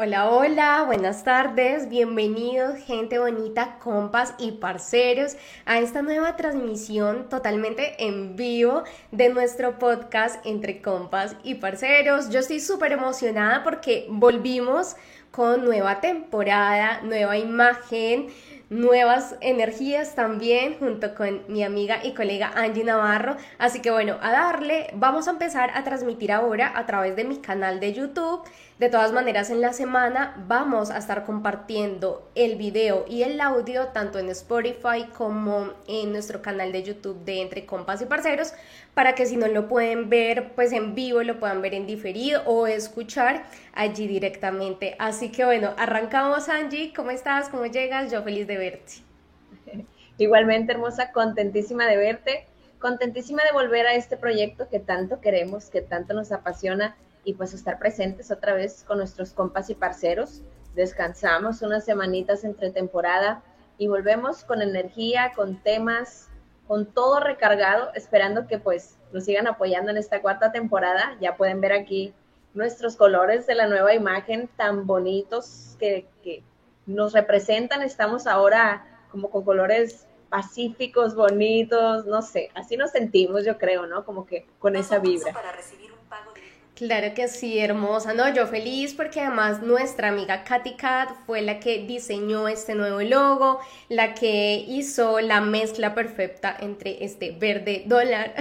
Hola, hola, buenas tardes, bienvenidos gente bonita, compas y parceros a esta nueva transmisión totalmente en vivo de nuestro podcast entre compas y parceros. Yo estoy súper emocionada porque volvimos con nueva temporada, nueva imagen, nuevas energías también junto con mi amiga y colega Angie Navarro. Así que bueno, a darle, vamos a empezar a transmitir ahora a través de mi canal de YouTube de todas maneras, en la semana vamos a estar compartiendo el video y el audio tanto en Spotify como en nuestro canal de YouTube de Entre Compas y Parceros para que si no lo pueden ver pues en vivo, lo puedan ver en diferido o escuchar allí directamente. Así que bueno, arrancamos Angie, ¿cómo estás? ¿Cómo llegas? Yo feliz de verte. Igualmente hermosa, contentísima de verte, contentísima de volver a este proyecto que tanto queremos, que tanto nos apasiona y pues estar presentes otra vez con nuestros compas y parceros. Descansamos unas semanitas entre temporada y volvemos con energía, con temas, con todo recargado, esperando que pues nos sigan apoyando en esta cuarta temporada. Ya pueden ver aquí nuestros colores de la nueva imagen tan bonitos que, que nos representan. Estamos ahora como con colores pacíficos, bonitos, no sé, así nos sentimos, yo creo, ¿no? Como que con esa vibra. Para recibir Claro que sí, hermosa. No, yo feliz porque además nuestra amiga Katy Cat fue la que diseñó este nuevo logo, la que hizo la mezcla perfecta entre este verde dólar,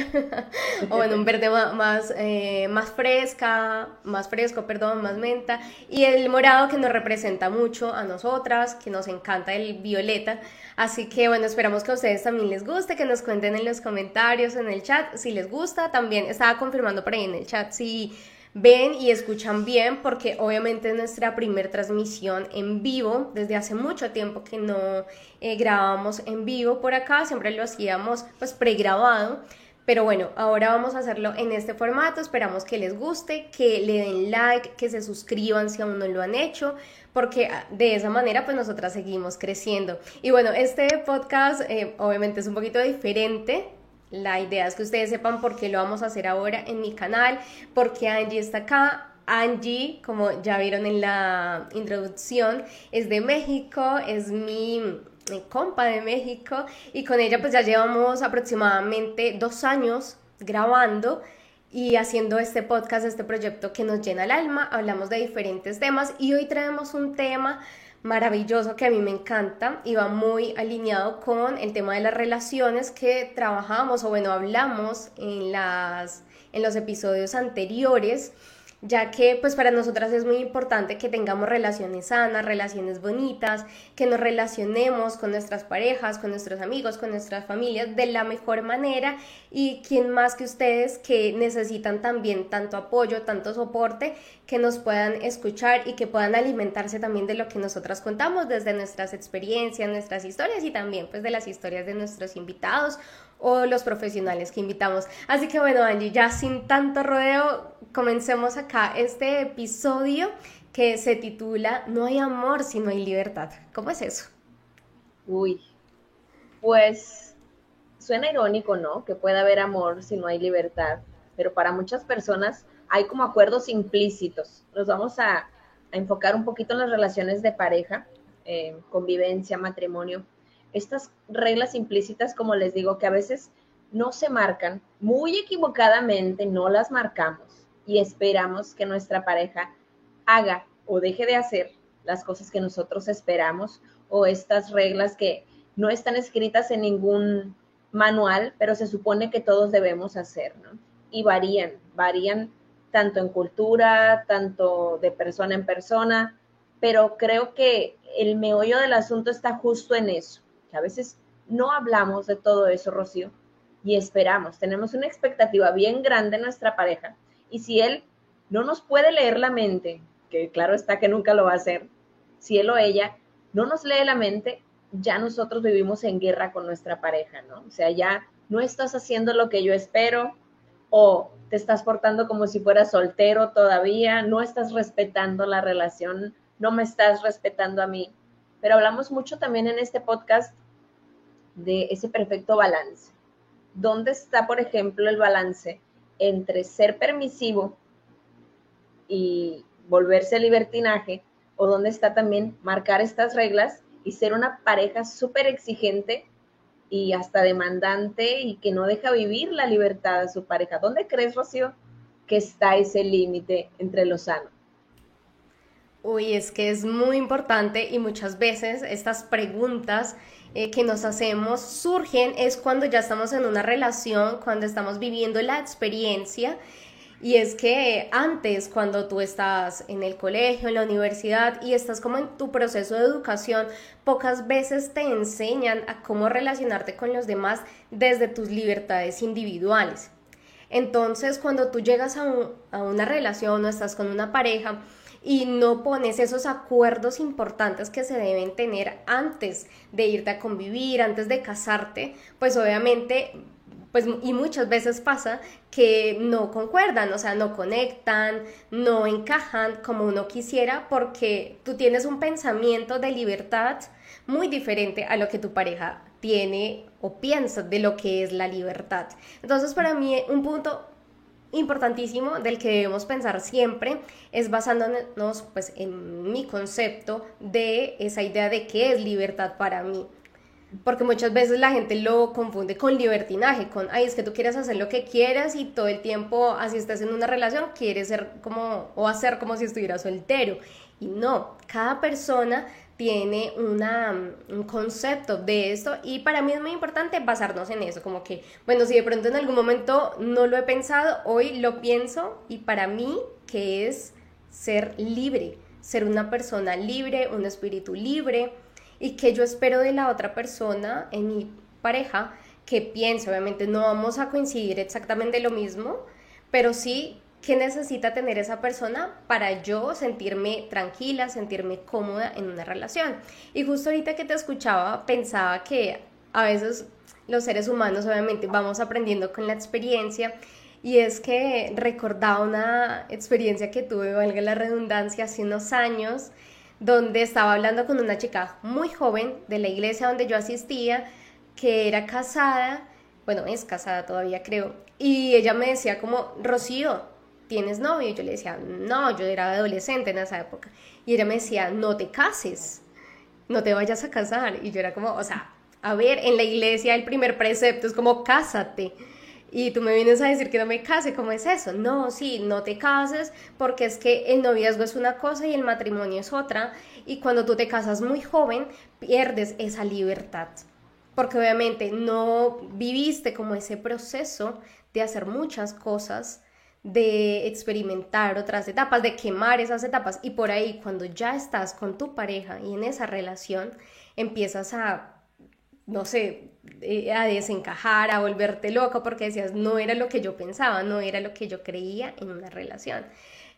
o bueno, un verde más, eh, más fresca, más fresco, perdón, más menta, y el morado que nos representa mucho a nosotras, que nos encanta el violeta. Así que bueno, esperamos que a ustedes también les guste, que nos cuenten en los comentarios, en el chat, si les gusta. También estaba confirmando por ahí en el chat si ven y escuchan bien, porque obviamente es nuestra primera transmisión en vivo. Desde hace mucho tiempo que no eh, grabábamos en vivo por acá, siempre lo hacíamos pues pregrabado. Pero bueno, ahora vamos a hacerlo en este formato. Esperamos que les guste, que le den like, que se suscriban si aún no lo han hecho, porque ah, de esa manera pues nosotras seguimos creciendo. Y bueno, este podcast eh, obviamente es un poquito diferente. La idea es que ustedes sepan por qué lo vamos a hacer ahora en mi canal, porque Angie está acá. Angie, como ya vieron en la introducción, es de México, es mi compa de México y con ella pues ya llevamos aproximadamente dos años grabando y haciendo este podcast, este proyecto que nos llena el alma, hablamos de diferentes temas y hoy traemos un tema maravilloso que a mí me encanta y va muy alineado con el tema de las relaciones que trabajamos o bueno, hablamos en, las, en los episodios anteriores ya que pues para nosotras es muy importante que tengamos relaciones sanas, relaciones bonitas, que nos relacionemos con nuestras parejas, con nuestros amigos, con nuestras familias de la mejor manera. Y quien más que ustedes que necesitan también tanto apoyo, tanto soporte, que nos puedan escuchar y que puedan alimentarse también de lo que nosotras contamos desde nuestras experiencias, nuestras historias y también pues de las historias de nuestros invitados o los profesionales que invitamos. Así que bueno, Angie, ya sin tanto rodeo, comencemos acá este episodio que se titula No hay amor si no hay libertad. ¿Cómo es eso? Uy, pues suena irónico, ¿no? Que pueda haber amor si no hay libertad, pero para muchas personas hay como acuerdos implícitos. Nos vamos a, enfocar un poquito en las relaciones de pareja, eh, convivencia, matrimonio estas reglas implícitas, como les digo, que a veces no se marcan, muy equivocadamente no las marcamos y esperamos que nuestra pareja haga o deje de hacer las cosas que nosotros esperamos o estas reglas que no están escritas en ningún manual, pero se supone que todos debemos hacer, ¿no? Y varían, varían tanto en cultura, tanto de persona en persona, pero creo que el meollo del asunto está justo en eso, que a veces no hablamos de todo eso, Rocío, y esperamos, tenemos una expectativa bien grande en nuestra pareja, y si él no nos puede leer la mente, que claro está que nunca lo va a hacer, si él o ella no nos lee la mente, ya nosotros vivimos en guerra con nuestra pareja, ¿no? O sea, ya no estás haciendo lo que yo espero o te estás portando como si fueras soltero todavía, no estás respetando la relación, no me estás respetando a mí. Pero hablamos mucho también en este podcast de ese perfecto balance. ¿Dónde está, por ejemplo, el balance entre ser permisivo y volverse libertinaje o dónde está también marcar estas reglas y ser una pareja súper exigente y hasta demandante y que no deja vivir la libertad a su pareja. ¿Dónde crees, Rocío, que está ese límite entre lo sano? Uy, es que es muy importante y muchas veces estas preguntas eh, que nos hacemos surgen es cuando ya estamos en una relación, cuando estamos viviendo la experiencia y es que antes, cuando tú estás en el colegio, en la universidad y estás como en tu proceso de educación, pocas veces te enseñan a cómo relacionarte con los demás desde tus libertades individuales. Entonces, cuando tú llegas a, a una relación o estás con una pareja, y no pones esos acuerdos importantes que se deben tener antes de irte a convivir, antes de casarte, pues obviamente pues y muchas veces pasa que no concuerdan, o sea, no conectan, no encajan como uno quisiera porque tú tienes un pensamiento de libertad muy diferente a lo que tu pareja tiene o piensa de lo que es la libertad. Entonces, para mí un punto importantísimo del que debemos pensar siempre es basándonos pues en mi concepto de esa idea de qué es libertad para mí porque muchas veces la gente lo confunde con libertinaje, con, ay, es que tú quieres hacer lo que quieras y todo el tiempo, así estás en una relación, quieres ser como, o hacer como si estuviera soltero. Y no, cada persona tiene una, un concepto de esto y para mí es muy importante basarnos en eso, como que, bueno, si de pronto en algún momento no lo he pensado, hoy lo pienso y para mí que es ser libre, ser una persona libre, un espíritu libre, y que yo espero de la otra persona en mi pareja que piense, obviamente no vamos a coincidir exactamente lo mismo, pero sí que necesita tener esa persona para yo sentirme tranquila, sentirme cómoda en una relación. Y justo ahorita que te escuchaba, pensaba que a veces los seres humanos obviamente vamos aprendiendo con la experiencia y es que recordaba una experiencia que tuve, valga la redundancia, hace unos años, donde estaba hablando con una chica muy joven de la iglesia donde yo asistía, que era casada, bueno, es casada todavía creo, y ella me decía como, Rocío, ¿tienes novio? Y yo le decía, no, yo era adolescente en esa época. Y ella me decía, no te cases, no te vayas a casar. Y yo era como, o sea, a ver, en la iglesia el primer precepto es como, cásate y tú me vienes a decir que no me case, ¿cómo es eso? No, sí, no te cases porque es que el noviazgo es una cosa y el matrimonio es otra y cuando tú te casas muy joven pierdes esa libertad porque obviamente no viviste como ese proceso de hacer muchas cosas, de experimentar otras etapas, de quemar esas etapas y por ahí cuando ya estás con tu pareja y en esa relación empiezas a no sé, eh, a desencajar, a volverte loca porque decías, no era lo que yo pensaba, no era lo que yo creía en una relación.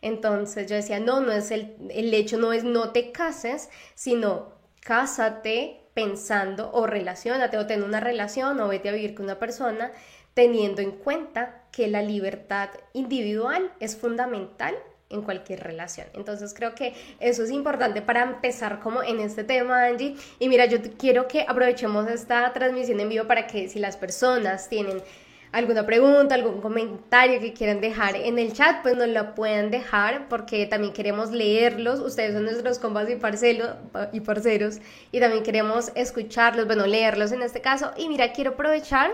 Entonces yo decía, no, no es el, el hecho, no es no te cases, sino cásate pensando o relacionate o ten una relación o vete a vivir con una persona teniendo en cuenta que la libertad individual es fundamental en cualquier relación. Entonces creo que eso es importante para empezar como en este tema, Angie. Y mira, yo quiero que aprovechemos esta transmisión en vivo para que si las personas tienen alguna pregunta, algún comentario que quieran dejar en el chat, pues nos lo puedan dejar porque también queremos leerlos. Ustedes son nuestros compas y, parcelos, y parceros y también queremos escucharlos, bueno, leerlos en este caso. Y mira, quiero aprovechar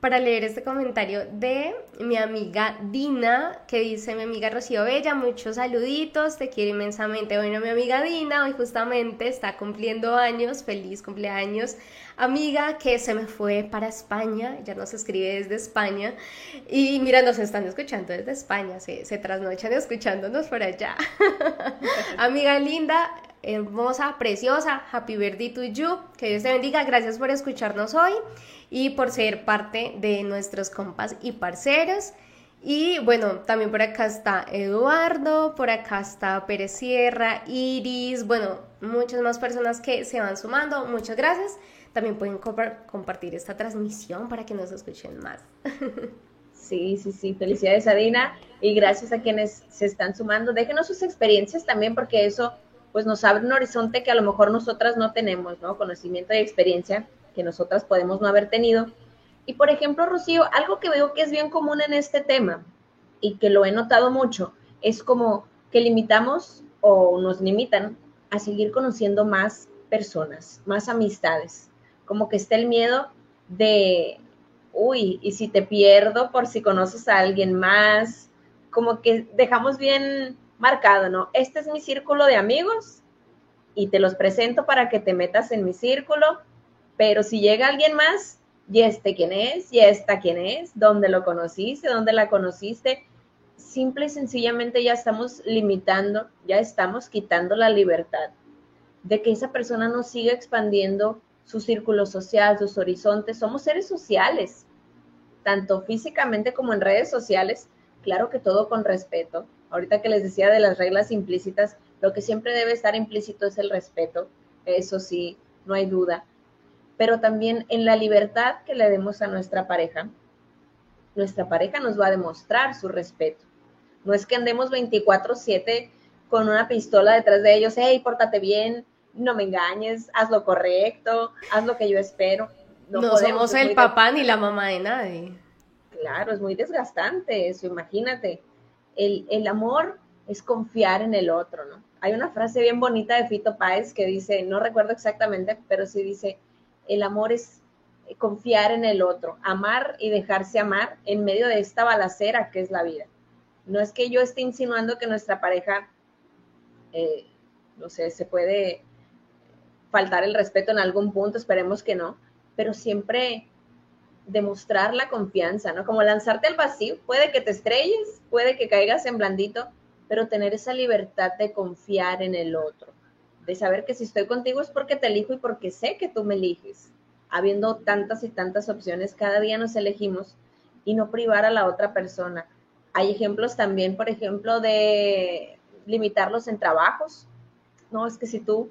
para leer este comentario de mi amiga Dina, que dice mi amiga Rocío Bella, muchos saluditos, te quiero inmensamente. Bueno, mi amiga Dina hoy justamente está cumpliendo años, feliz cumpleaños, amiga que se me fue para España, ya nos escribe desde España, y mira, nos están escuchando desde España, se, se trasnochan escuchándonos por allá. amiga linda, hermosa, preciosa, happy birthday to you, que Dios te bendiga, gracias por escucharnos hoy y por ser parte de nuestros compas y parceros. Y bueno, también por acá está Eduardo, por acá está Pérez Sierra, Iris, bueno, muchas más personas que se van sumando. Muchas gracias. También pueden compartir esta transmisión para que nos escuchen más. Sí, sí, sí. Felicidades, Adina. Y gracias a quienes se están sumando. Déjenos sus experiencias también, porque eso pues nos abre un horizonte que a lo mejor nosotras no tenemos, ¿no? Conocimiento y experiencia que nosotras podemos no haber tenido. Y por ejemplo, Rocío, algo que veo que es bien común en este tema y que lo he notado mucho, es como que limitamos o nos limitan a seguir conociendo más personas, más amistades. Como que está el miedo de, uy, y si te pierdo por si conoces a alguien más, como que dejamos bien marcado, ¿no? Este es mi círculo de amigos y te los presento para que te metas en mi círculo, pero si llega alguien más, y este quién es, y esta quién es, dónde lo conociste, dónde la conociste, simple y sencillamente ya estamos limitando, ya estamos quitando la libertad de que esa persona no siga expandiendo su círculo social, sus horizontes. Somos seres sociales, tanto físicamente como en redes sociales. Claro que todo con respeto. Ahorita que les decía de las reglas implícitas, lo que siempre debe estar implícito es el respeto. Eso sí, no hay duda. Pero también en la libertad que le demos a nuestra pareja, nuestra pareja nos va a demostrar su respeto. No es que andemos 24/7 con una pistola detrás de ellos, hey, pórtate bien, no me engañes, haz lo correcto, haz lo que yo espero. No, somos el papá ni la mamá de nadie. Claro, es muy desgastante eso, imagínate. El, el, amor es confiar en el otro, ¿no? Hay una frase bien bonita de Fito Páez que dice, no recuerdo exactamente, pero sí dice, el amor es confiar en el otro, amar y dejarse amar en medio de esta balacera que es la vida. No es que yo esté insinuando que nuestra pareja, eh, no sé, se puede faltar el respeto en algún punto, esperemos que no, pero siempre demostrar la confianza, ¿no? Como lanzarte al vacío, puede que te estrelles, puede que caigas en blandito, pero tener esa libertad de confiar en el otro, de saber que si estoy contigo es porque te elijo y porque sé que tú me eliges. Habiendo tantas y tantas opciones, cada día nos elegimos y no privar a la otra persona. Hay ejemplos también, por ejemplo, de limitarlos en trabajos. No, es que si tú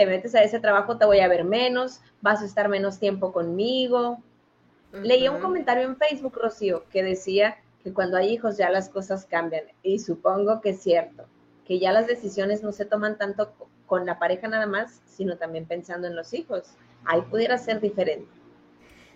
te metes a ese trabajo te voy a ver menos, vas a estar menos tiempo conmigo. Leía un comentario en Facebook, Rocío, que decía que cuando hay hijos ya las cosas cambian. Y supongo que es cierto, que ya las decisiones no se toman tanto con la pareja nada más, sino también pensando en los hijos. Ahí pudiera ser diferente.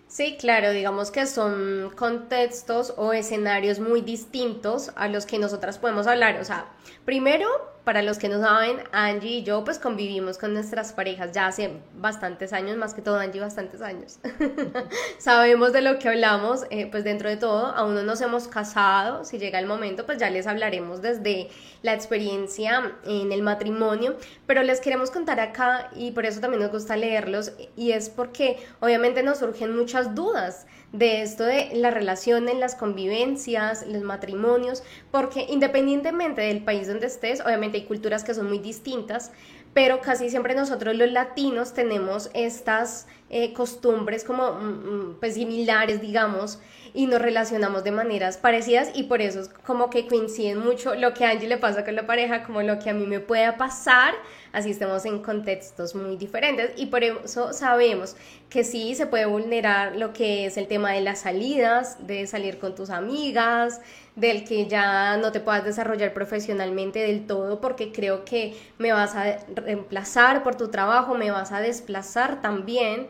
Sí, claro, digamos que son contextos o escenarios muy distintos a los que nosotras podemos hablar. O sea, primero para los que no saben, Angie y yo pues convivimos con nuestras parejas ya hace bastantes años, más que todo Angie bastantes años. Sabemos de lo que hablamos, eh, pues dentro de todo, aún no nos hemos casado, si llega el momento pues ya les hablaremos desde la experiencia en el matrimonio, pero les queremos contar acá y por eso también nos gusta leerlos y es porque obviamente nos surgen muchas dudas de esto de la relación en las convivencias, los matrimonios, porque independientemente del país donde estés, obviamente hay culturas que son muy distintas, pero casi siempre nosotros los latinos tenemos estas eh, costumbres como mm, mm, pues similares, digamos, y nos relacionamos de maneras parecidas y por eso es como que coinciden mucho lo que a Angie le pasa con la pareja, como lo que a mí me pueda pasar, así estemos en contextos muy diferentes y por eso sabemos que sí se puede vulnerar lo que es el tema de las salidas, de salir con tus amigas, del que ya no te puedas desarrollar profesionalmente del todo porque creo que me vas a reemplazar por tu trabajo, me vas a desplazar también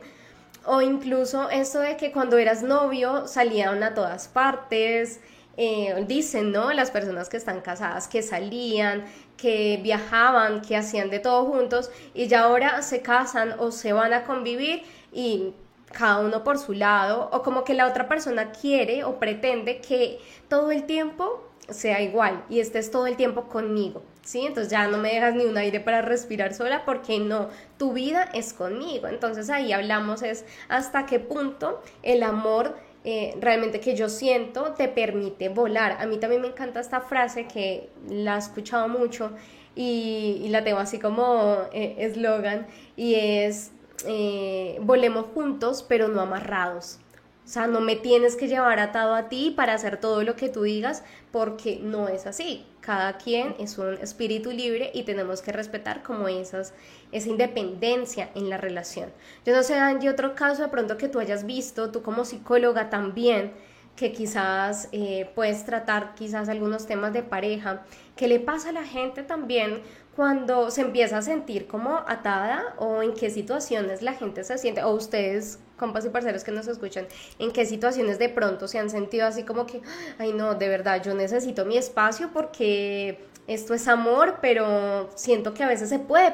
o incluso eso de que cuando eras novio salían a todas partes. Eh, dicen, ¿no? Las personas que están casadas que salían, que viajaban, que hacían de todo juntos y ya ahora se casan o se van a convivir y cada uno por su lado o como que la otra persona quiere o pretende que todo el tiempo sea igual y estés todo el tiempo conmigo. ¿sí? Entonces ya no me dejas ni un aire para respirar sola porque no, tu vida es conmigo. Entonces ahí hablamos es hasta qué punto el amor eh, realmente que yo siento te permite volar. A mí también me encanta esta frase que la he escuchado mucho y, la tengo así como eh, eslogan y es eh, volemos juntos pero no amarrados O sea, no me tienes que llevar atado a ti para hacer todo lo que tú digas, porque no es así. Cada quien es un espíritu libre y tenemos que respetar como esas, esa independencia en la relación. Yo no sé, Angie, otro caso de pronto que tú hayas visto, tú como psicóloga también, que quizás eh, puedes tratar quizás algunos temas de pareja. ¿Qué le pasa a la gente también cuando se empieza a sentir como atada o en qué situaciones la gente se siente, o ustedes, compas y parceros que nos escuchan, en qué situaciones de pronto se han sentido así como que, ay no, de verdad, yo necesito mi espacio porque esto es amor, pero siento que a veces se puede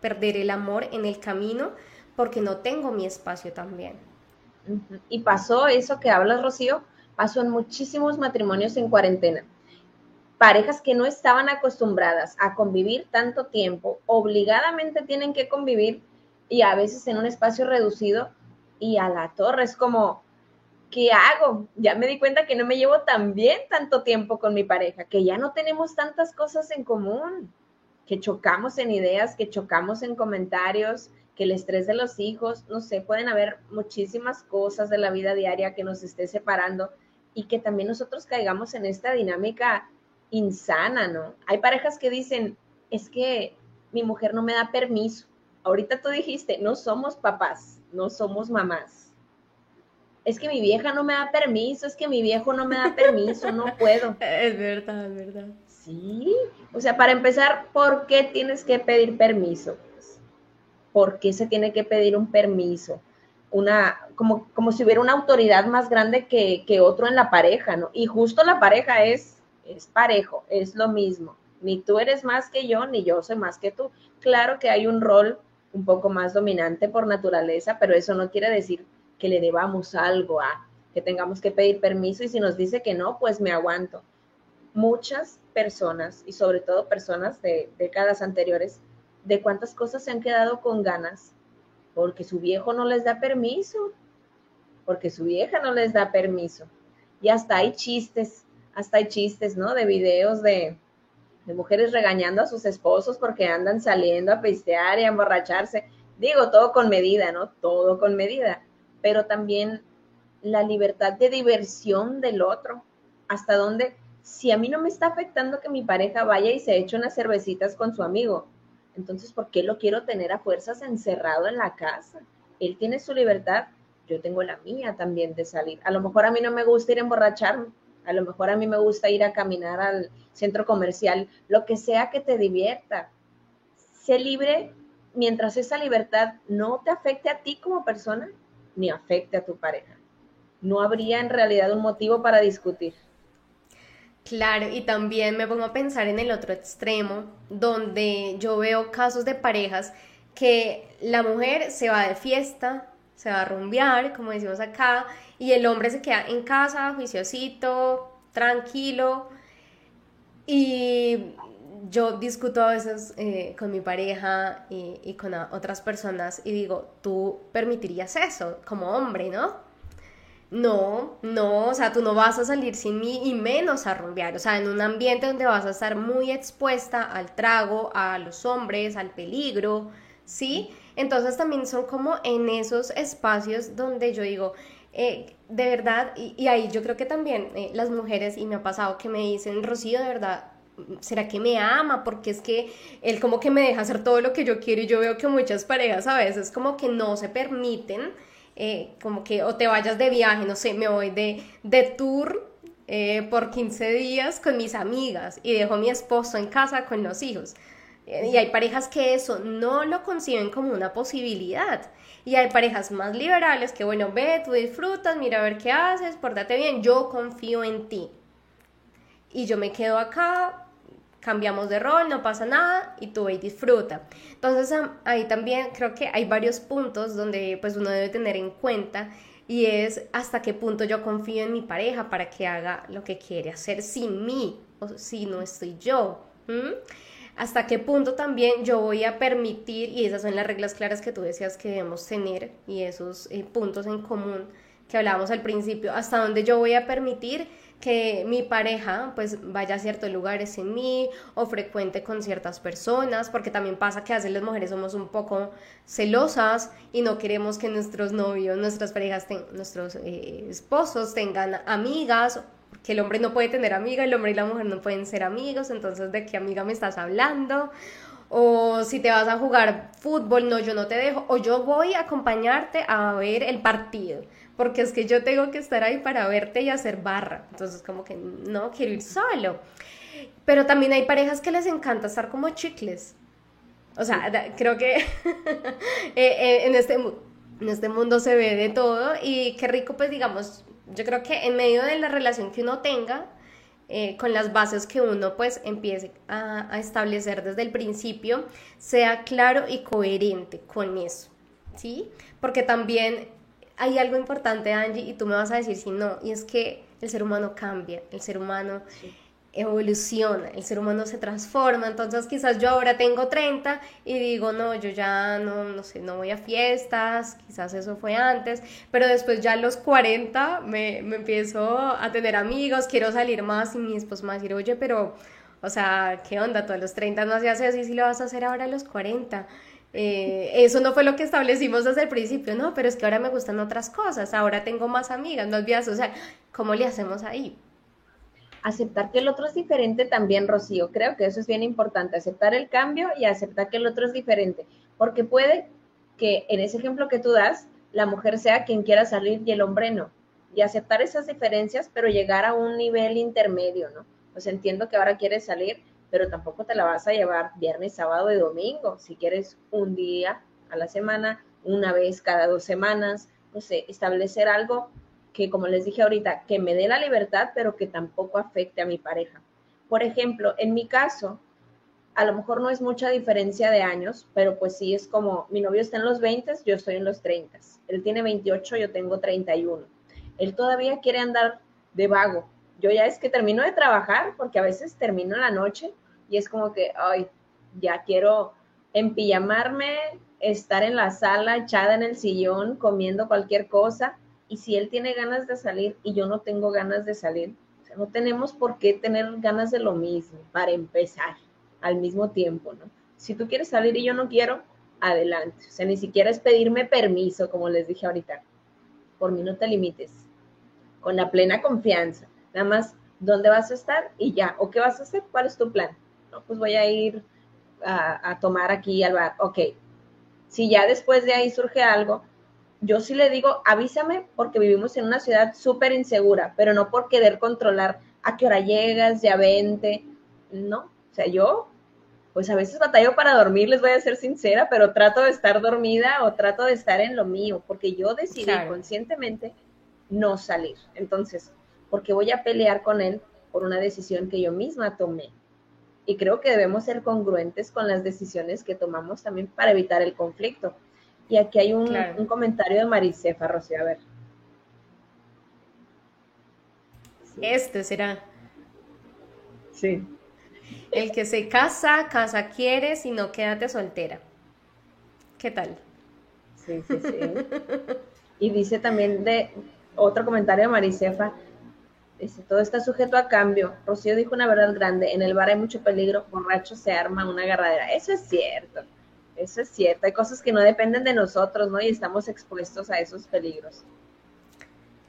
perder el amor en el camino porque no tengo mi espacio también. Y pasó eso que hablas, Rocío, pasó en muchísimos matrimonios en cuarentena parejas que no estaban acostumbradas a convivir tanto tiempo, obligadamente tienen que convivir y a veces en un espacio reducido y a la torre es como, ¿qué hago? Ya me di cuenta que no me llevo tan bien tanto tiempo con mi pareja, que ya no tenemos tantas cosas en común, que chocamos en ideas, que chocamos en comentarios, que el estrés de los hijos, no sé, pueden haber muchísimas cosas de la vida diaria que nos esté separando y que también nosotros caigamos en esta dinámica insana, ¿no? Hay parejas que dicen, es que mi mujer no me da permiso. Ahorita tú dijiste, no somos papás, no somos mamás. Es que mi vieja no me da permiso, es que mi viejo no me da permiso, no puedo. Es verdad, es verdad. Sí, o sea, para empezar, ¿por qué tienes que pedir permiso? ¿Por qué se tiene que pedir un permiso? Una, como, como si hubiera una autoridad más grande que, que otro en la pareja, ¿no? Y justo la pareja es es parejo, es lo mismo. Ni tú eres más que yo, ni yo soy más que tú. Claro que hay un rol un poco más dominante por naturaleza, pero eso no quiere decir que le debamos algo a, que tengamos que pedir permiso y si nos dice que no, pues me aguanto. Muchas personas, y sobre todo personas de décadas anteriores, de cuántas cosas se han quedado con ganas porque su viejo no les da permiso, porque su vieja no les da permiso. Y hasta hay chistes hasta hay chistes, ¿no? De videos de, mujeres regañando a sus esposos porque andan saliendo a pistear y a emborracharse. Digo, todo con medida, ¿no? Todo con medida. Pero también la libertad de diversión del otro. Hasta donde, si a mí no me está afectando que mi pareja vaya y se eche unas cervecitas con su amigo, entonces, ¿por qué lo quiero tener a fuerzas encerrado en la casa? Él tiene su libertad, yo tengo la mía también de salir. A lo mejor a mí no me gusta ir a emborracharme, a lo mejor a mí me gusta ir a caminar al centro comercial, lo que sea que te divierta. Sé libre mientras esa libertad no te afecte a ti como persona ni afecte a tu pareja. No habría en realidad un motivo para discutir. Claro, y también me pongo a pensar en el otro extremo, donde yo veo casos de parejas que la mujer se va de fiesta, se va a rumbear, como decimos acá, y el hombre se queda en casa, juiciosito, tranquilo. Y yo discuto a veces eh, con mi pareja y, con otras personas y digo, tú permitirías eso como hombre, ¿no? No, no, o sea, tú no vas a salir sin mí y menos a rumbear, o sea, en un ambiente donde vas a estar muy expuesta al trago, a los hombres, al peligro, ¿sí? Entonces también son como en esos espacios donde yo digo, eh, de verdad, y, ahí yo creo que también eh, las mujeres, y me ha pasado que me dicen, Rocío, de verdad, ¿será que me ama? Porque es que él como que me deja hacer todo lo que yo quiero y yo veo que muchas parejas a veces como que no se permiten, eh, como que o te vayas de viaje, no sé, me voy de, de tour por 15 días con mis amigas y dejo a mi esposo en casa con los hijos. Y hay parejas que eso no lo conciben como una posibilidad. Y hay parejas más liberales que, bueno, ve, tú disfrutas, mira a ver qué haces, pórtate bien, yo confío en ti. Y yo me quedo acá, cambiamos de rol, no pasa nada y tú ve y disfruta. Entonces ahí también creo que hay varios puntos donde pues uno debe tener en cuenta y es hasta qué punto yo confío en mi pareja para que haga lo que quiere hacer sin mí o si no estoy yo hasta qué punto también yo voy a permitir, y esas son las reglas claras que tú decías que debemos tener y esos eh, puntos en común que hablábamos al principio, hasta dónde yo voy a permitir que mi pareja pues vaya a ciertos lugares sin mí o frecuente con ciertas personas, porque también pasa que a veces las mujeres somos un poco celosas y no queremos que nuestros novios, nuestras parejas, nuestros eh, esposos tengan amigas, que el hombre no puede tener amiga, el hombre y la mujer no pueden ser amigos, entonces ¿de qué amiga me estás hablando? O si te vas a jugar fútbol, no, yo no te dejo, o yo voy a acompañarte a ver el partido porque es que yo tengo que estar ahí para verte y hacer barra. Entonces, como que no, quiero ir solo. Pero también hay parejas que les encanta estar como chicles. O sea, creo que eh, eh, en, este, en este mundo se ve de todo y qué rico, pues digamos, yo creo que en medio de la relación que uno tenga, eh, con las bases que uno pues empiece a, establecer desde el principio, sea claro y coherente con eso, ¿sí? Porque también hay algo importante, Angie, y tú me vas a decir si no, y es que el ser humano cambia, el ser humano evoluciona, el ser humano se transforma, entonces quizás yo ahora tengo 30 y digo, no, yo ya no, no sé, no voy a fiestas, quizás eso fue antes, pero después ya a los 40 me, me empiezo a tener amigos, quiero salir más y mi esposo me va a decir, oye, pero, o sea, ¿qué onda? Tú a los 30 no hacías eso y si lo vas a hacer ahora a los 40. Eh, eso no fue lo que establecimos desde el principio, no, pero es que ahora me gustan otras cosas, ahora tengo más amigas, más vías, o sea, ¿cómo le hacemos ahí? Aceptar que el otro es diferente también, Rocío, creo que eso es bien importante, aceptar el cambio y aceptar que el otro es diferente, porque puede que en ese ejemplo que tú das, la mujer sea quien quiera salir y el hombre no, y aceptar esas diferencias, pero llegar a un nivel intermedio, ¿no? Pues entiendo que ahora quieres salir, pero tampoco te la vas a llevar viernes, sábado y domingo. Si quieres un día a la semana, una vez cada dos semanas, no sé, establecer algo que, como les dije ahorita, que me dé la libertad, pero que tampoco afecte a mi pareja. Por ejemplo, en mi caso, a lo mejor no es mucha diferencia de años, pero pues sí es como, mi novio está en los 20, yo estoy en los 30. Él tiene 28, yo tengo 31. Él todavía quiere andar de vago. Yo ya es que termino de trabajar, porque a veces termino la noche y es como que, ay, ya quiero empillamarme, estar en la sala, echada en el sillón, comiendo cualquier cosa. Y si él tiene ganas de salir y yo no tengo ganas de salir, no tenemos por qué tener ganas de lo mismo para empezar al mismo tiempo, ¿no? Si tú quieres salir y yo no quiero, adelante. O sea, ni siquiera es pedirme permiso, como les dije ahorita. Por mí no te limites. Con la plena confianza. Nada más, ¿dónde vas a estar? Y ya. ¿O qué vas a hacer? ¿Cuál es tu plan? no, pues voy a ir a, tomar aquí al bar. Ok, si ya después de ahí surge algo, yo sí le digo, avísame porque vivimos en una ciudad súper insegura, pero no por querer controlar a qué hora llegas, ya vente, no, o sea, yo pues a veces batallo para dormir, les voy a ser sincera, pero trato de estar dormida o trato de estar en lo mío, porque yo decidí conscientemente no salir. Entonces, porque voy a pelear con él por una decisión que yo misma tomé y creo que debemos ser congruentes con las decisiones que tomamos también para evitar el conflicto. Y aquí hay un, comentario de Maricefa, Rocío, a ver. Este será. Sí. El que se casa, casa quiere, si no, quédate soltera. ¿Qué tal? Sí, sí, sí. y dice también de otro comentario de Maricefa, todo está sujeto a cambio. Rocío dijo una verdad grande, en el bar hay mucho peligro, borracho se arma una agarradera. Eso es cierto, eso es cierto. Hay cosas que no dependen de nosotros, ¿no? Y estamos expuestos a esos peligros.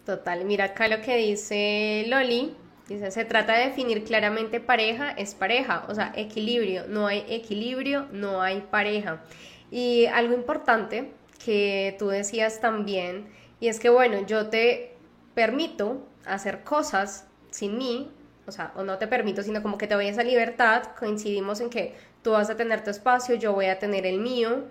Total, mira acá lo que dice Loli. Dice, se trata de definir claramente pareja, es pareja, o sea, equilibrio. No hay equilibrio, no hay pareja. Y algo importante que tú decías también, y es que, bueno, yo te permito hacer cosas sin mí, o sea, o no te permito, sino como que te voy a esa libertad, coincidimos en que tú vas a tener tu espacio, yo voy a tener el mío,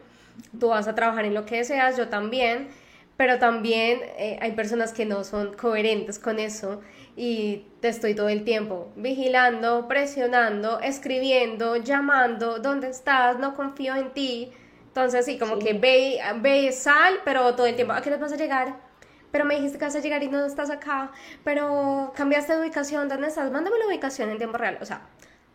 tú vas a trabajar en lo que deseas, yo también, pero también eh, hay personas que no son coherentes con eso y te estoy todo el tiempo vigilando, presionando, escribiendo, llamando, ¿dónde estás? No confío en ti. Entonces, sí, como que ve, ve, sal, pero todo el tiempo, ¿a qué nos vas a llegar? Pero me dijiste que vas a llegar y no estás acá, pero cambiaste de ubicación, ¿dónde estás? Mándame la ubicación en tiempo real. O sea,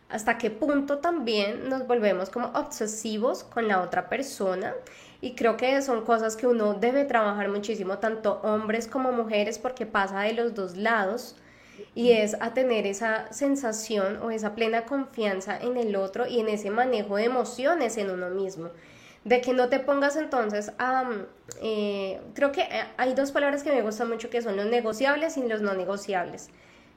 hasta qué punto también nos volvemos como obsesivos con la otra persona. Y creo que son cosas que uno debe trabajar muchísimo, tanto hombres como mujeres, porque pasa de los dos lados. y es a tener esa sensación o esa plena confianza en el otro y en ese manejo de emociones en uno mismo. De que no te pongas entonces a... Eh, creo que eh, hay dos palabras que me gustan mucho que son los negociables y los no negociables.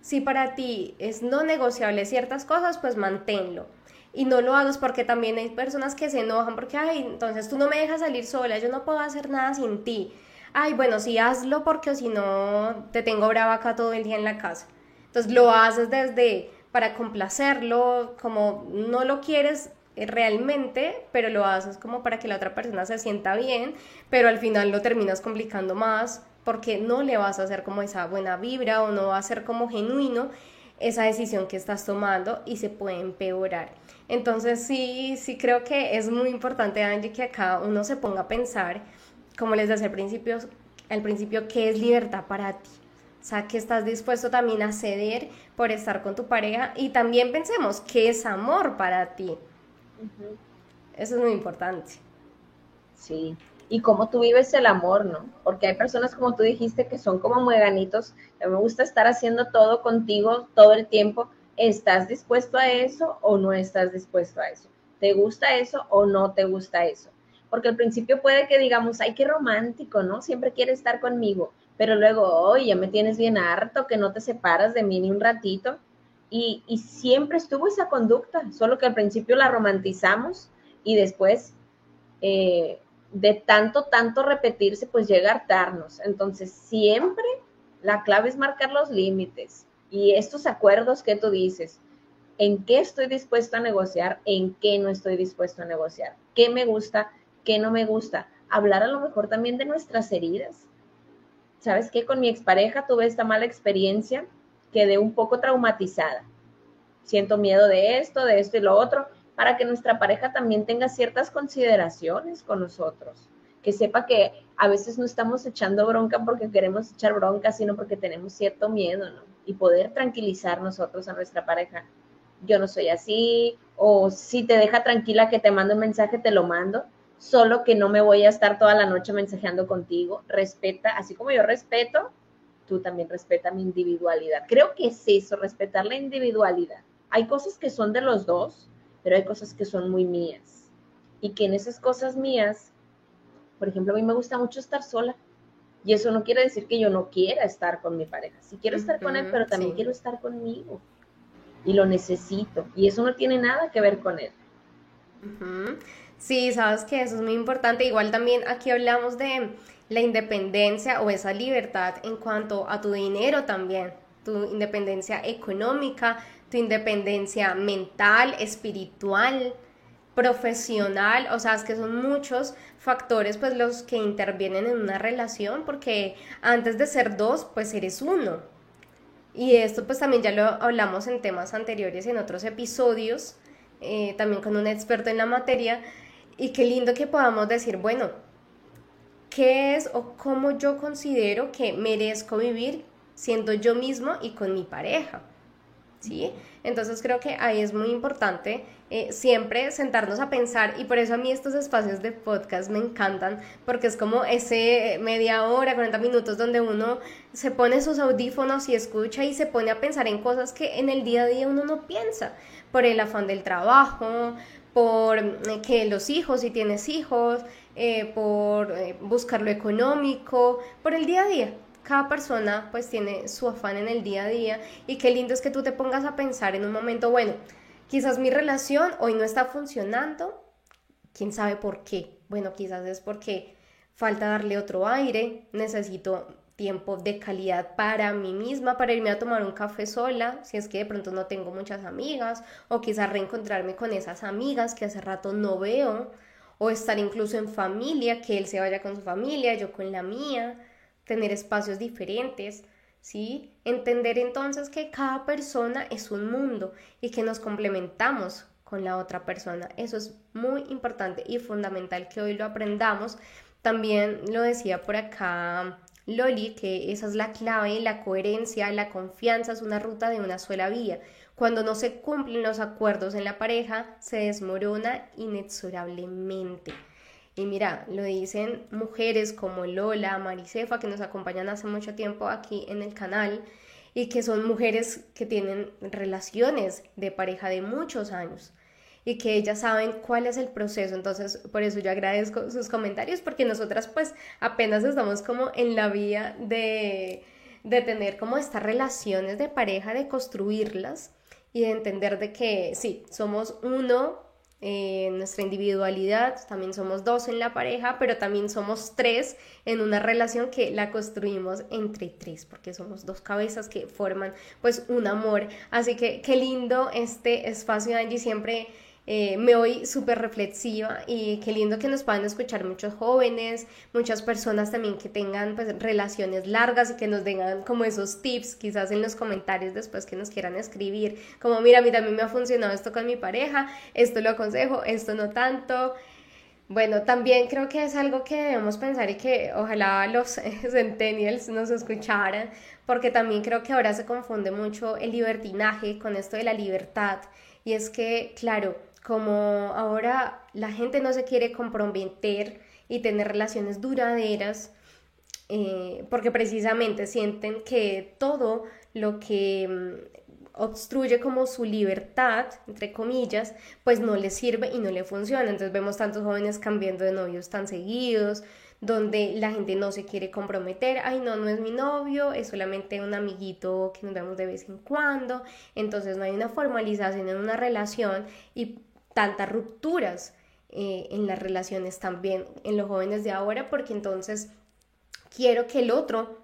Si para ti es no negociable ciertas cosas, pues manténlo. Y no lo hagas porque también hay personas que se enojan porque, ay, entonces tú no me dejas salir sola, yo no puedo hacer nada sin ti. Ay, bueno, sí, hazlo porque si no te tengo brava acá todo el día en la casa. Entonces lo haces desde para complacerlo, como no lo quieres realmente, pero lo haces como para que la otra persona se sienta bien, pero al final lo terminas complicando más porque no le vas a hacer como esa buena vibra o no va a ser como genuino esa decisión que estás tomando y se puede empeorar. Entonces sí, sí creo que es muy importante, Angie, que acá uno se ponga a pensar, como les decía al principio, al principio, ¿qué es libertad para ti? O sea, que estás dispuesto también a ceder por estar con tu pareja y también pensemos, ¿qué es amor para ti? Eso es muy importante. Sí, y cómo tú vives el amor, ¿no? Porque hay personas como tú dijiste que son como mueganitos, me gusta estar haciendo todo contigo todo el tiempo. ¿Estás dispuesto a eso o no estás dispuesto a eso? ¿Te gusta eso o no te gusta eso? Porque al principio puede que digamos, ay, qué romántico, ¿no? Siempre quiere estar conmigo, pero luego, oye, ya me tienes bien harto, que no te separas de mí ni un ratito. Y, siempre estuvo esa conducta, solo que al principio la romantizamos y después eh, de tanto, tanto repetirse, pues llega a hartarnos. Entonces, siempre la clave es marcar los límites y estos acuerdos que tú dices, en qué estoy dispuesto a negociar, en qué no estoy dispuesto a negociar, qué me gusta, qué no me gusta. Hablar a lo mejor también de nuestras heridas. ¿Sabes qué? Con mi expareja tuve esta mala experiencia, quedé un poco traumatizada. Siento miedo de esto, de esto y lo otro para que nuestra pareja también tenga ciertas consideraciones con nosotros, que sepa que a veces no estamos echando bronca porque queremos echar bronca, sino porque tenemos cierto miedo, ¿no? Y poder tranquilizar nosotros a nuestra pareja. Yo no soy así, o si te deja tranquila que te mando un mensaje, te lo mando, solo que no me voy a estar toda la noche mensajeando contigo. Respeta, así como yo respeto, tú también respeta mi individualidad. Creo que es eso, respetar la individualidad. Hay cosas que son de los dos, pero hay cosas que son muy mías. Y que en esas cosas mías, por ejemplo, a mí me gusta mucho estar sola. Y eso no quiere decir que yo no quiera estar con mi pareja. Sí quiero estar con él, pero también quiero estar conmigo. Y lo necesito. Y eso no tiene nada que ver con él. Sí, sabes que eso es muy importante. Igual también aquí hablamos de la independencia o esa libertad en cuanto a tu dinero también, tu independencia económica, tu independencia mental, espiritual, profesional, o sea, es que son muchos factores pues los que intervienen en una relación porque antes de ser dos pues eres uno. Y esto pues también ya lo hablamos en temas anteriores, en otros episodios, eh, también con un experto en la materia, y qué lindo que podamos decir, bueno, ¿qué es o cómo yo considero que merezco vivir siendo yo mismo y con mi pareja? ¿sí? Entonces creo que ahí es muy importante eh, siempre sentarnos a pensar y por eso a mí estos espacios de podcast me encantan porque es como ese media hora, 40 minutos donde uno se pone sus audífonos y escucha y se pone a pensar en cosas que en el día a día uno no piensa por el afán del trabajo, por eh, que los hijos, si tienes hijos, eh, por buscar lo económico, por el día a día cada persona pues tiene su afán en el día a día y qué lindo es que tú te pongas a pensar en un momento, bueno, quizás mi relación hoy no está funcionando, quién sabe por qué. Bueno, quizás es porque falta darle otro aire, necesito tiempo de calidad para mí misma, para irme a tomar un café sola, si es que de pronto no tengo muchas amigas, o quizás reencontrarme con esas amigas que hace rato no veo, o estar incluso en familia, que él se vaya con su familia, yo con la mía tener espacios diferentes, ¿sí? Entender entonces que cada persona es un mundo y que nos complementamos con la otra persona. Eso es muy importante y fundamental que hoy lo aprendamos. También lo decía por acá Loli, que esa es la clave, la coherencia, la confianza es una ruta de una sola vía. Cuando no se cumplen los acuerdos en la pareja, se desmorona inexorablemente. Y mira, lo dicen mujeres como Lola, Maricefa, que nos acompañan hace mucho tiempo aquí en el canal. y que son mujeres que tienen relaciones de pareja de muchos años y que ellas saben cuál es el proceso. Entonces, por eso yo agradezco sus comentarios porque nosotras pues apenas estamos como en la vía de, de tener como estas relaciones de pareja, de construirlas y de entender de que sí, somos uno en nuestra individualidad, también somos dos en la pareja, pero también somos tres en una relación que la construimos entre tres, porque somos dos cabezas que forman pues un amor. Así que qué lindo este espacio, Angie, siempre eh, me voy súper reflexiva y qué lindo que nos puedan escuchar muchos jóvenes, muchas personas también que tengan pues, relaciones largas y que nos den como esos tips, quizás en los comentarios después que nos quieran escribir, como mira, a mí también me ha funcionado esto con mi pareja, esto lo aconsejo, esto no tanto. Bueno, también creo que es algo que debemos pensar y que ojalá los centennials nos escucharan, porque también creo que ahora se confunde mucho el libertinaje con esto de la libertad. Y es que, claro, como ahora la gente no se quiere comprometer y tener relaciones duraderas, eh, porque precisamente sienten que todo lo que mm, obstruye como su libertad, entre comillas, pues no les sirve y no le funciona. Entonces vemos tantos jóvenes cambiando de novios tan seguidos, donde la gente no se quiere comprometer, ay no, no es mi novio, es solamente un amiguito que nos vemos de vez en cuando, entonces no hay una formalización en una relación y tantas rupturas eh, en las relaciones también en los jóvenes de ahora, porque entonces quiero que el otro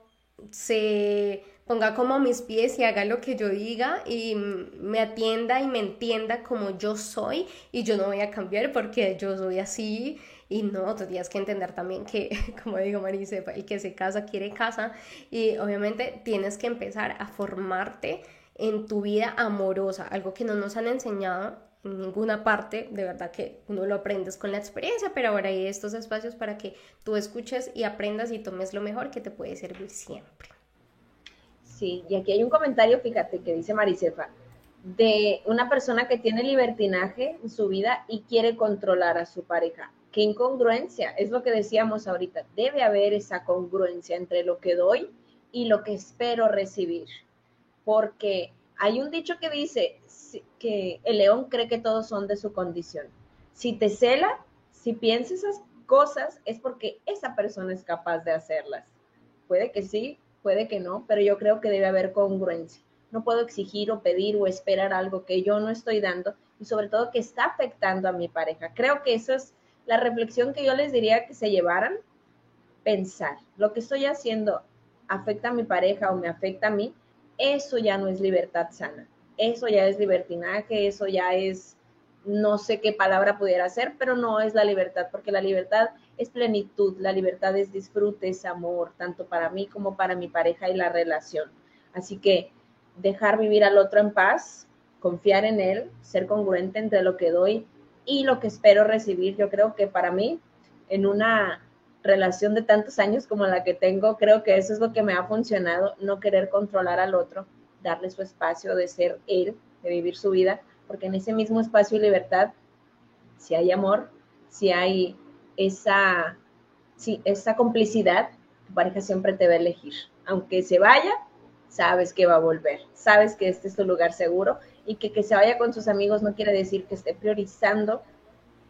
se ponga como a mis pies y haga lo que yo diga y me atienda y me entienda como yo soy y yo no voy a cambiar porque yo soy así. Y no, tú tienes que entender también que, como digo Marisa, el que se casa quiere casa y obviamente tienes que empezar a formarte en tu vida amorosa, algo que no nos han enseñado ninguna parte, de verdad que uno lo aprendes con la experiencia, pero ahora hay estos espacios para que tú escuches y aprendas y tomes lo mejor que te puede servir siempre. Sí, y aquí hay un comentario, fíjate, que dice Marisefa, de una persona que tiene libertinaje en su vida y quiere controlar a su pareja. Qué incongruencia, es lo que decíamos ahorita, debe haber esa congruencia entre lo que doy y lo que espero recibir, porque hay un dicho que dice, que el león cree que todos son de su condición. Si te cela, si piensas esas cosas, es porque esa persona es capaz de hacerlas. Puede que sí, puede que no, pero yo creo que debe haber congruencia. No puedo exigir o pedir o esperar algo que yo no estoy dando y sobre todo que está afectando a mi pareja. Creo que eso es la reflexión que yo les diría que se llevaran. Pensar, lo que estoy haciendo afecta a mi pareja o me afecta a mí, eso ya no es libertad sana eso ya es libertinaje, eso ya es, no sé qué palabra pudiera ser, pero no es la libertad, porque la libertad es plenitud, la libertad es disfrute, es amor, tanto para mí como para mi pareja y la relación. Así que dejar vivir al otro en paz, confiar en él, ser congruente entre lo que doy y lo que espero recibir. Yo creo que para mí, en una relación de tantos años como la que tengo, creo que eso es lo que me ha funcionado, no querer controlar al otro, darle su espacio de ser él, de vivir su vida, porque en ese mismo espacio y libertad, si hay amor, si hay esa, si esa complicidad, tu pareja siempre te va a elegir. Aunque se vaya, sabes que va a volver, sabes que este es tu lugar seguro y que que se vaya con sus amigos no quiere decir que esté priorizando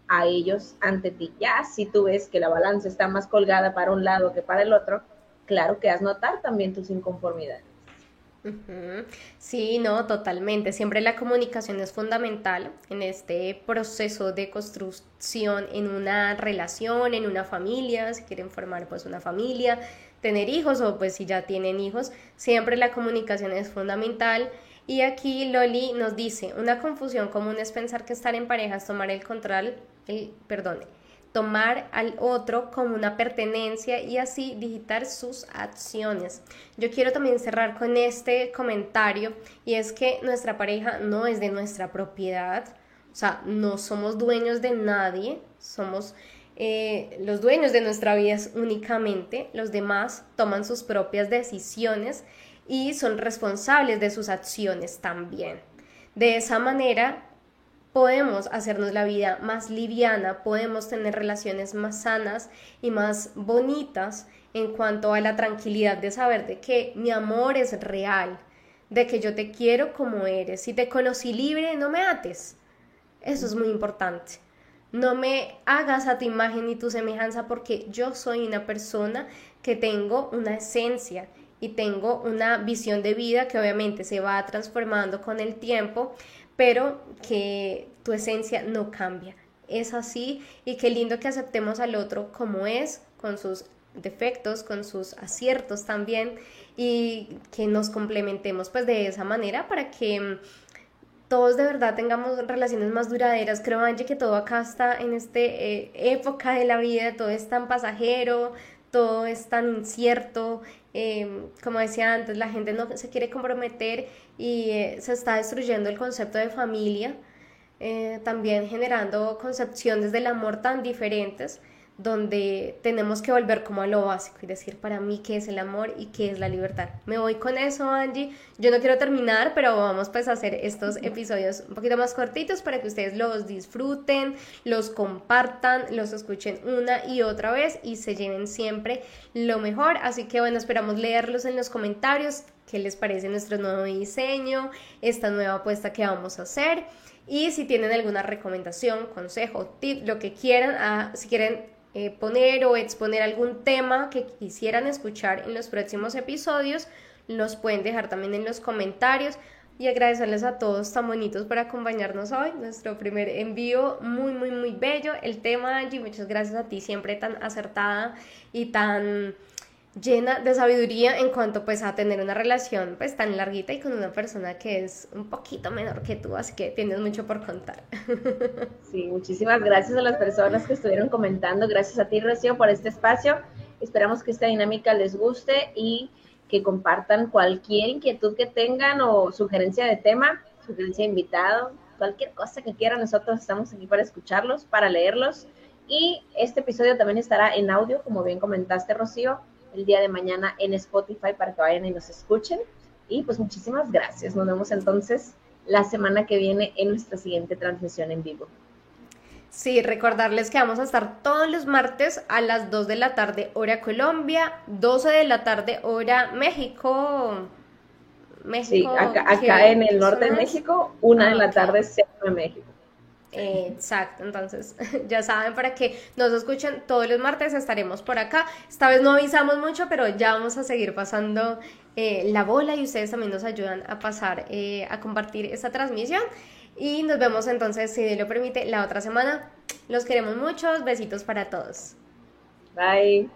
a ellos ante ti. Ya si tú ves que la balanza está más colgada para un lado que para el otro, claro que has notar también tus inconformidades. Sí, no, totalmente. Siempre la comunicación es fundamental en este proceso de construcción en una relación, en una familia, si quieren formar pues una familia, tener hijos o pues si ya tienen hijos, siempre la comunicación es fundamental. Y aquí Loli nos dice, una confusión común es pensar que estar en pareja es tomar el control, el, perdón, tomar al otro como una pertenencia y así digitar sus acciones. Yo quiero también cerrar con este comentario y es que nuestra pareja no es de nuestra propiedad, o sea, no somos dueños de nadie, somos eh, los dueños de nuestra vida únicamente, los demás toman sus propias decisiones y son responsables de sus acciones también. De esa manera, podemos hacernos la vida más liviana, podemos tener relaciones más sanas y más bonitas en cuanto a la tranquilidad de saber de que mi amor es real, de que yo te quiero como eres. Si te conocí libre, no me ates. Eso es muy importante. No me hagas a tu imagen y tu semejanza porque yo soy una persona que tengo una esencia y tengo una visión de vida que obviamente se va transformando con el tiempo, pero que tu esencia no cambia. Es así y qué lindo que aceptemos al otro como es, con sus defectos, con sus aciertos también y que nos complementemos pues de esa manera para que mm, todos de verdad tengamos relaciones más duraderas. Creo, Angie, que todo acá está en esta eh, época de la vida, todo es tan pasajero, todo es tan incierto. Em, como decía antes, la gente no se quiere comprometer y eh, se está destruyendo el concepto de familia, eh, también generando concepciones del amor tan diferentes donde tenemos que volver como a lo básico y decir para mí qué es el amor y qué es la libertad. Me voy con eso, Angie. Yo no quiero terminar, pero vamos pues a hacer estos episodios un poquito más cortitos para que ustedes los disfruten, los compartan, los escuchen una y otra vez y se lleven siempre lo mejor. Así que bueno, esperamos leerlos en los comentarios, qué les parece nuestro nuevo diseño, esta nueva apuesta que vamos a hacer. Y si tienen alguna recomendación, consejo, tip, lo que quieran, ah, si quieren eh, poner o exponer algún tema que quisieran escuchar en los próximos episodios, los pueden dejar también en los comentarios y agradecerles a todos tan bonitos por acompañarnos hoy, nuestro primer envío muy, muy, muy bello. El tema, Angie, muchas gracias a ti, siempre tan acertada y tan llena de sabiduría en cuanto pues a tener una relación pues tan larguita y con una persona que es un poquito menor que tú, así que tienes mucho por contar. Sí, muchísimas gracias a las personas que estuvieron comentando, gracias a ti Rocío por este espacio, esperamos que esta dinámica les guste y que compartan cualquier inquietud que tengan o sugerencia de tema, sugerencia de invitado, cualquier cosa que quieran, nosotros estamos aquí para escucharlos, para leerlos. Y este episodio también estará en audio, como bien comentaste Rocío, el día de mañana en Spotify para que vayan y nos escuchen. Y pues muchísimas gracias. Nos vemos entonces la semana que viene en nuestra siguiente transmisión en vivo. Sí, recordarles que vamos a estar todos los martes a las 2 de la tarde hora Colombia, 12 de la tarde hora México. México sí, acá, en el norte de México, una de ah, la tarde centro de México. Exacto, entonces ya saben, para que nos escuchen todos los martes estaremos por acá. Esta vez no avisamos mucho, pero ya vamos a seguir pasando eh, la bola y ustedes también nos ayudan a pasar, eh, a compartir esta transmisión. Y nos vemos entonces, si Dios lo permite, la otra semana. Los queremos muchos, besitos para todos. Bye.